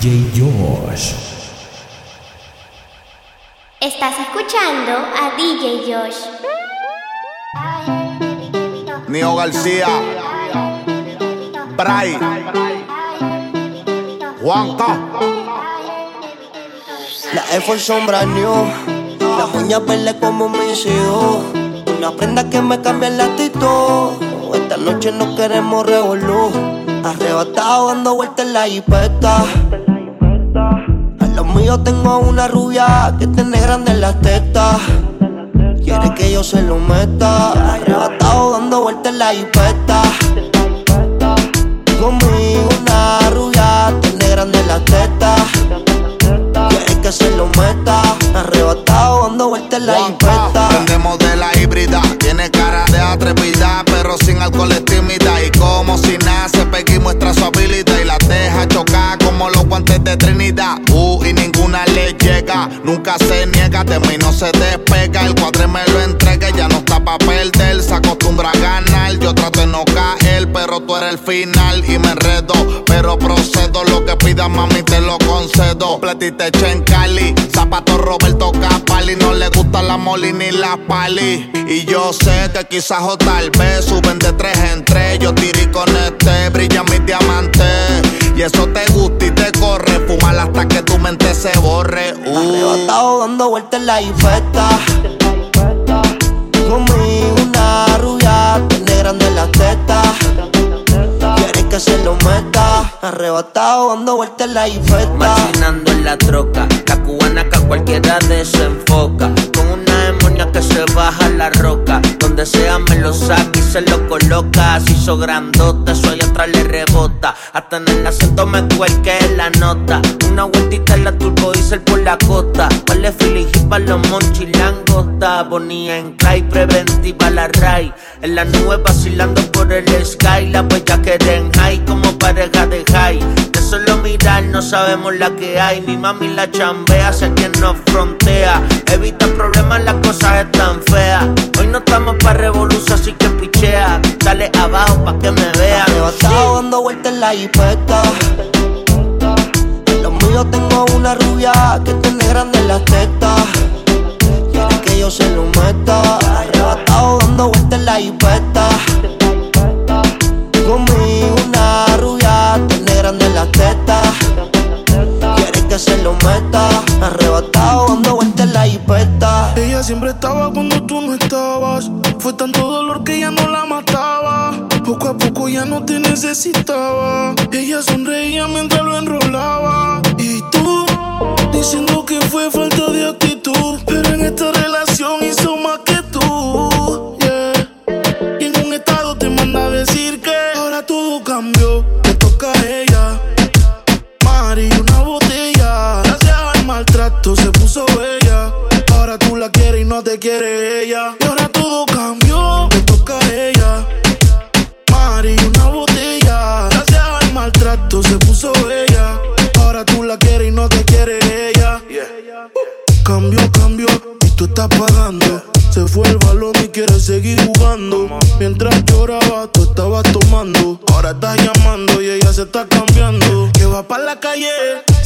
DJ Josh. Estás escuchando a DJ Josh. Nio García, Bray, Juanca. La Air sombra new, las uñas verdes como mis hijos. Una prenda que me cambia el actitud. Esta noche no queremos revolú. Arrebatado dando vueltas en la jipeta. Míos tengo una rubia que tiene grande las tetas. Quiere que yo se lo meta. Arrebatado dando vueltas en la jipeta. Conmigo una rubia tiene grande las tetas. Quiere que se lo meta. Arrebatado dando vueltas en la jipeta. Prendemos de la híbrida, tiene cara de atrevida, pero sin alcohol es tímida. Y como si nace, Peggy muestra su habilidad y la deja chocar como los guantes de Trinidad. Ninguna le llega, nunca se niega, de mí no se despega. El cuadre me lo entrega, ya no está pa' perder, se acostumbra a ganar. Yo trato de no caer, pero tú eres el final y me enredo. Pero procedo, lo que pidas, mami, te lo concedo. Platita hecha en Cali, zapato Roberto Capali, no le gusta la moli ni la pali. Y yo sé que quizás o tal vez suben de tres en tres. Yo tiré con este, brilla mi diamante. Y eso te gusta y te corre, fumar hasta que tu mente se borre. Uh. Arrebatado dando vueltas en la jipeta. Conmigo una rubia, tiene grande las tetas. Quiere que se lo meta. Arrebatado dando vueltas en la jipeta. Machinando en la troca, la cubana que a cualquiera desenfoca. Con una que se baja la roca. Donde sea me lo saca y se lo coloca. Así hizo grandote, allá atrás le rebota. Hasta en el acento me cuelque la nota. Una vueltita en la turbo diesel por la costa. Vale feeling para los monchilangos. Bonía en clay, preventiva la ray. En la nube vacilando por el sky. La huella que den high como pareja de high. Solo mirar no sabemos la que hay. Mi mami la chambea, sé quien nos frontea. Evita problemas, las cosas están feas. Hoy no estamos pa' revolución, así que pichea. Dale abajo pa' que me vean. Arrebatado dando vueltas en la jipeta. Los míos tengo una rubia que tiene grande las tetas. Quiere que yo se lo meta. Arrebatado dando vueltas en la jipeta. Conmigo las tetas. Quiere que se lo meta. Arrebatado dando vueltas en la jipeta. Ella siempre estaba cuando tú no estabas. Fue tanto dolor que ya no la mataba. Poco a poco ya no te necesitaba. Ella sonreía mientras lo enrolaba. Y tú, diciendo que fue falta de actitud. Pero en esta relación hizo más que tú. Yeah. Y en un estado te manda a decir que ahora todo cambió. Te toca a ella. Se puso bella. Ahora tú la quieres y no te quiere ella. Y ahora todo cambió. Te toca a ella. Mari, una botella. Gracias al maltrato se puso bella. Ahora tú la quieres y no te quiere ella. Cambio, cambio, y tú estás pagando. Se fue el balón y quiere seguir jugando. Mientras lloraba, tú estabas tomando. Ahora estás llamando y ella se está cambiando. Que va para la calle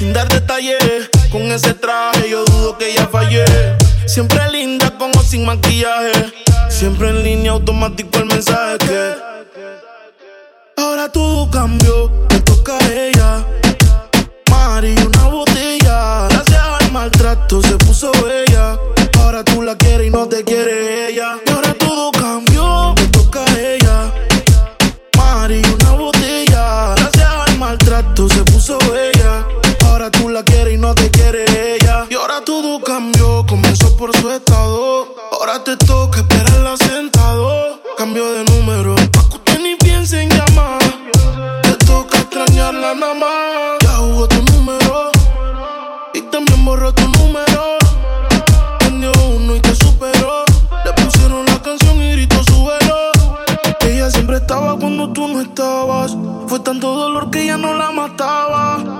sin dar detalles. Con ese traje yo dudo que ella fallé. Siempre linda con o sin maquillaje. Siempre en línea automático el mensaje que. Ahora todo cambió, te toca a ella. Mari, una botella. Gracias al maltrato se puso bella. Ahora tú la quieres y no te quiere ella. Todo cambió, comenzó por su estado. Ahora te toca esperarla sentado. Cambio de número, pa' ni piense en llamar. Te toca extrañarla nada más. Ya jugó tu número y también borró tu número. Prendió uno y te superó. Le pusieron la canción y gritó súbelo. Ella siempre estaba cuando tú no estabas. Fue tanto dolor que ya no la mataba.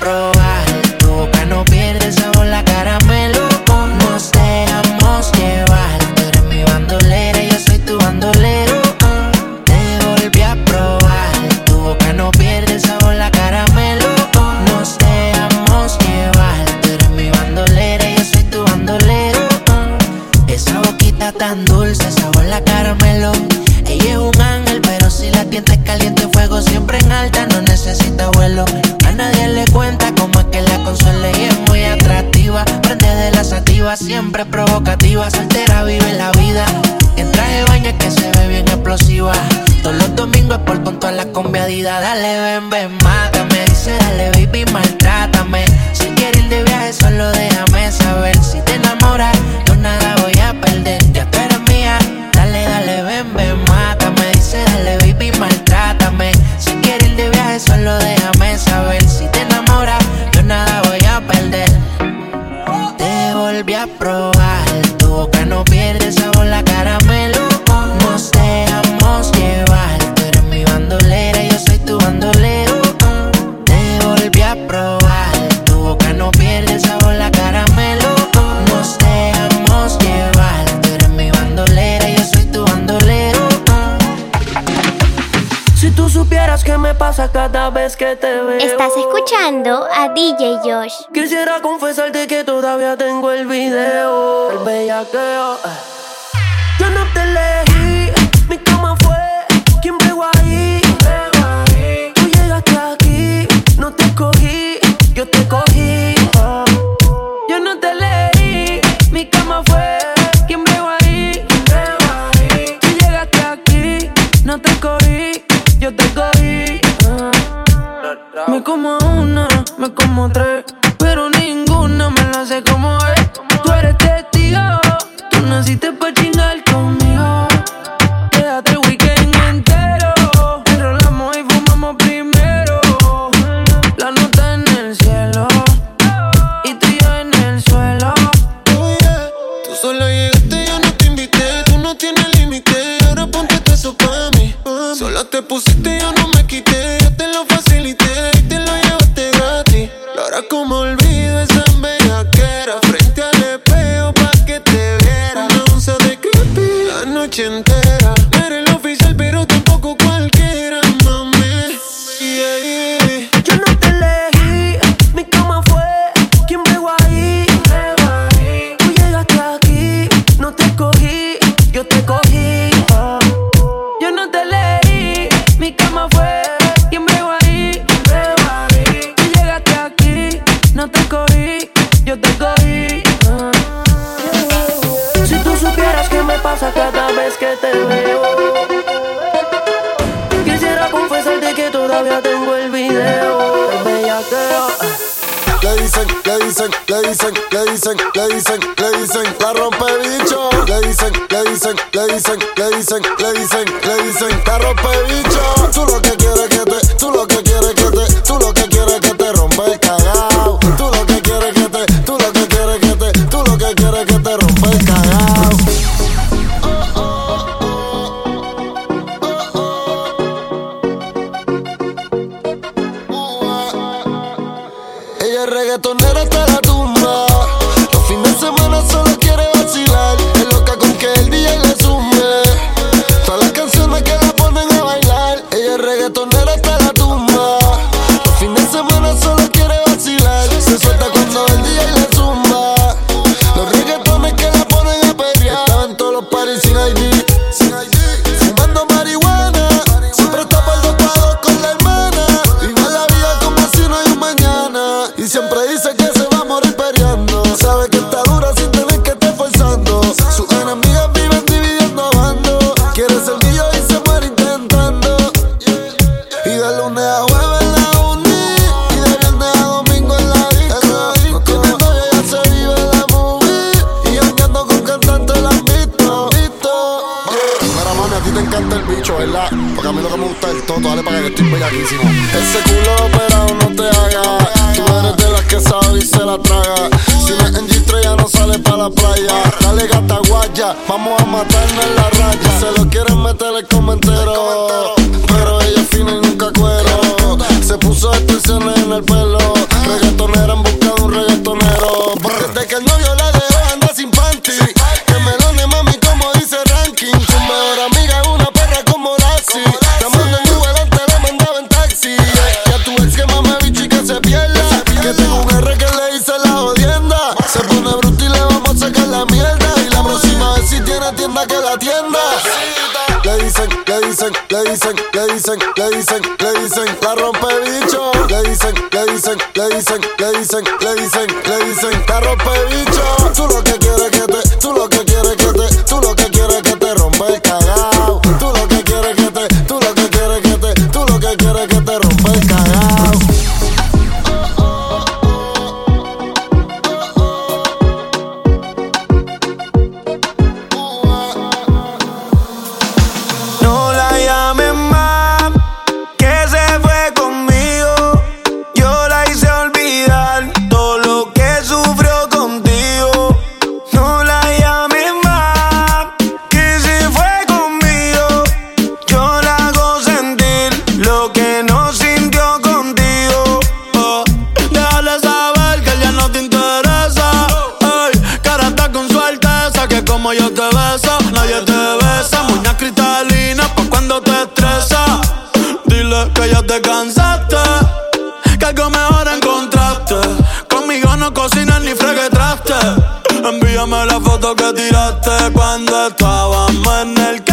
probar. siempre provocativa, soltera vive la vida. En traje de baño que se ve bien explosiva. Todos los domingos por con toda la combiadida. Dale, ven, ven, más mátame. Dice, dale, baby, malta volví a probar. Tú que no pierdes cada vez que te veo. Estás escuchando a DJ Josh. Quisiera confesarte que todavía tengo el video. El bellaqueo. Eh. kitchen todavía tengo el video del bellaqueo. Le dicen, le dicen, le dicen, le dicen, le dicen, le dicen, la rompe bicho. Le dicen, le dicen, le dicen, le dicen, le dicen, le dicen, la rompe bicho. Tú lo que quieres que te, tú lo que quieres que te, tú lo que quieres que reggaetonero hasta la tumba. playa. Dale gata guaya, vamos a matarnos en la raya. Se lo quieren meter el comentario, pero ella es fina y nunca cuero. Se puso extensiones en el pelo, reggaetonera en busca de un reggaetonero. Desde que el novio la tienda, que la tienda. Le dicen, le dicen, le dicen, le dicen, le dicen, le dicen, la rompe bicho. Le dicen, le dicen, le dicen, le dicen, le dicen, le dicen, la rompe bicho. Tú lo que quieres que te, tú lo que quieres que te, tú lo que quieres que te. que ya te cansaste. Que algo mejor encontraste. Conmigo no cocinas ni fregues traste. Envíame la foto que tiraste cuando estábamos en el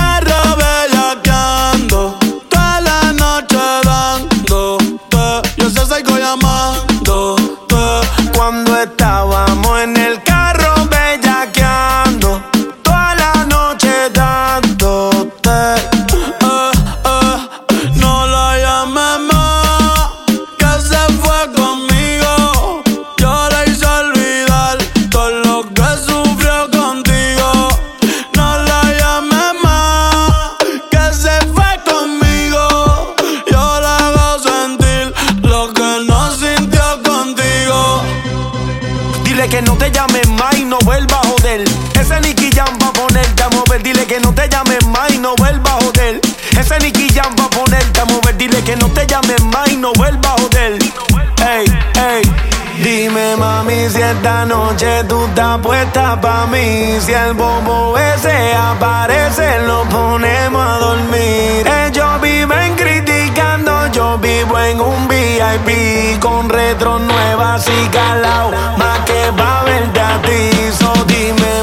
Mami si esta noche tú estás puesta pa' mí Si el bobo ese aparece lo ponemos a dormir. Ellos viven criticando, yo vivo en un VIP Con retro nuevas y calao, más que pa' verte a ti. Dime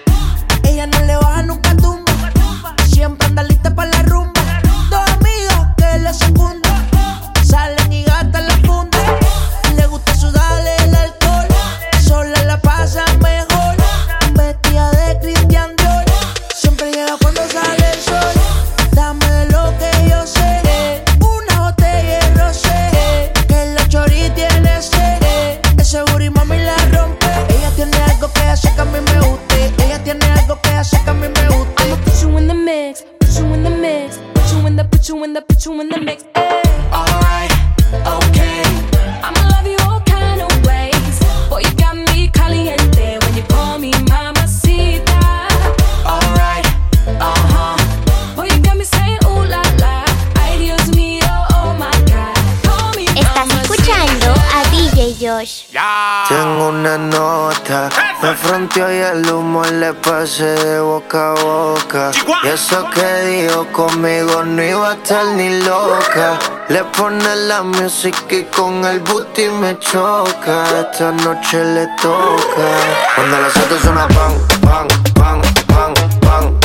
Y el humo le pasé de boca a boca. Y eso que dijo conmigo no iba a estar ni loca. Le pone la música y con el booty me choca. Esta noche le toca. Cuando las autos suena pan, pan, pan, pan, pan.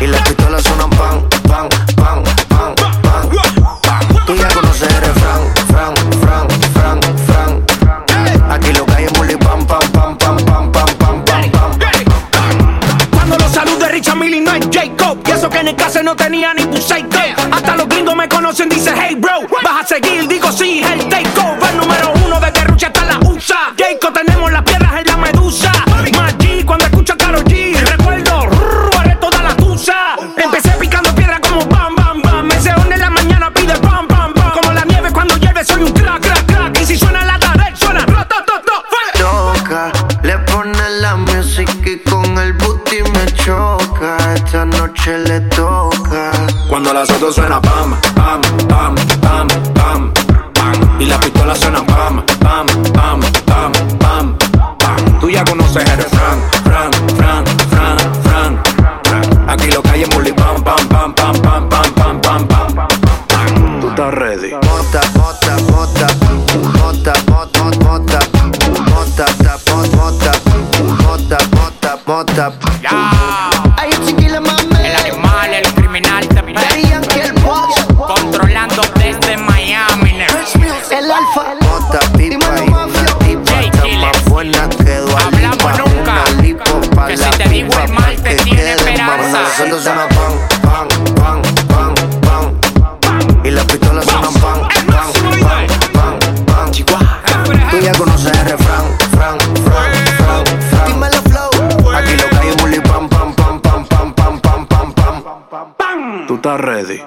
Y las Jacob. Y eso que en el caso no tenía ni buceito Hasta los gringos me conocen, dice hey bro Vas a seguir, digo sí, el las autos suena pam, pam, pam, pam, pam, pam. Y las pistolas suenan pam, pam, pam, pam, pam, pam. Tú ya conoces el refrán, fran, fran, fran, fran, fran. Aquí lo que hay es muli pam, pam, pam, pam, pam, pam, pam, pam, pam. Tú estás ready. Mota, mota, mota, mota, mota, mota, mota, ta, mota, mota, mota, mota, alfa. Mota, pipa y una tipa está más buena que Dua Lipa. nunca. Una lipo pa' Que la si te digo pipa, el mal, pa' te que tiene quede esperanza. Nosotros suena pan, pan, pan, pan, pan. Y las pistolas suenan pan, pan, pan, pan, pan. Tú ya conoces el refrán, fran, fran, fran, fran. Dímelo, flow. Aquí lo que hay es muli pam, pam, pam, pam, pam, pam, pam, pam, pam. Tú estás ready.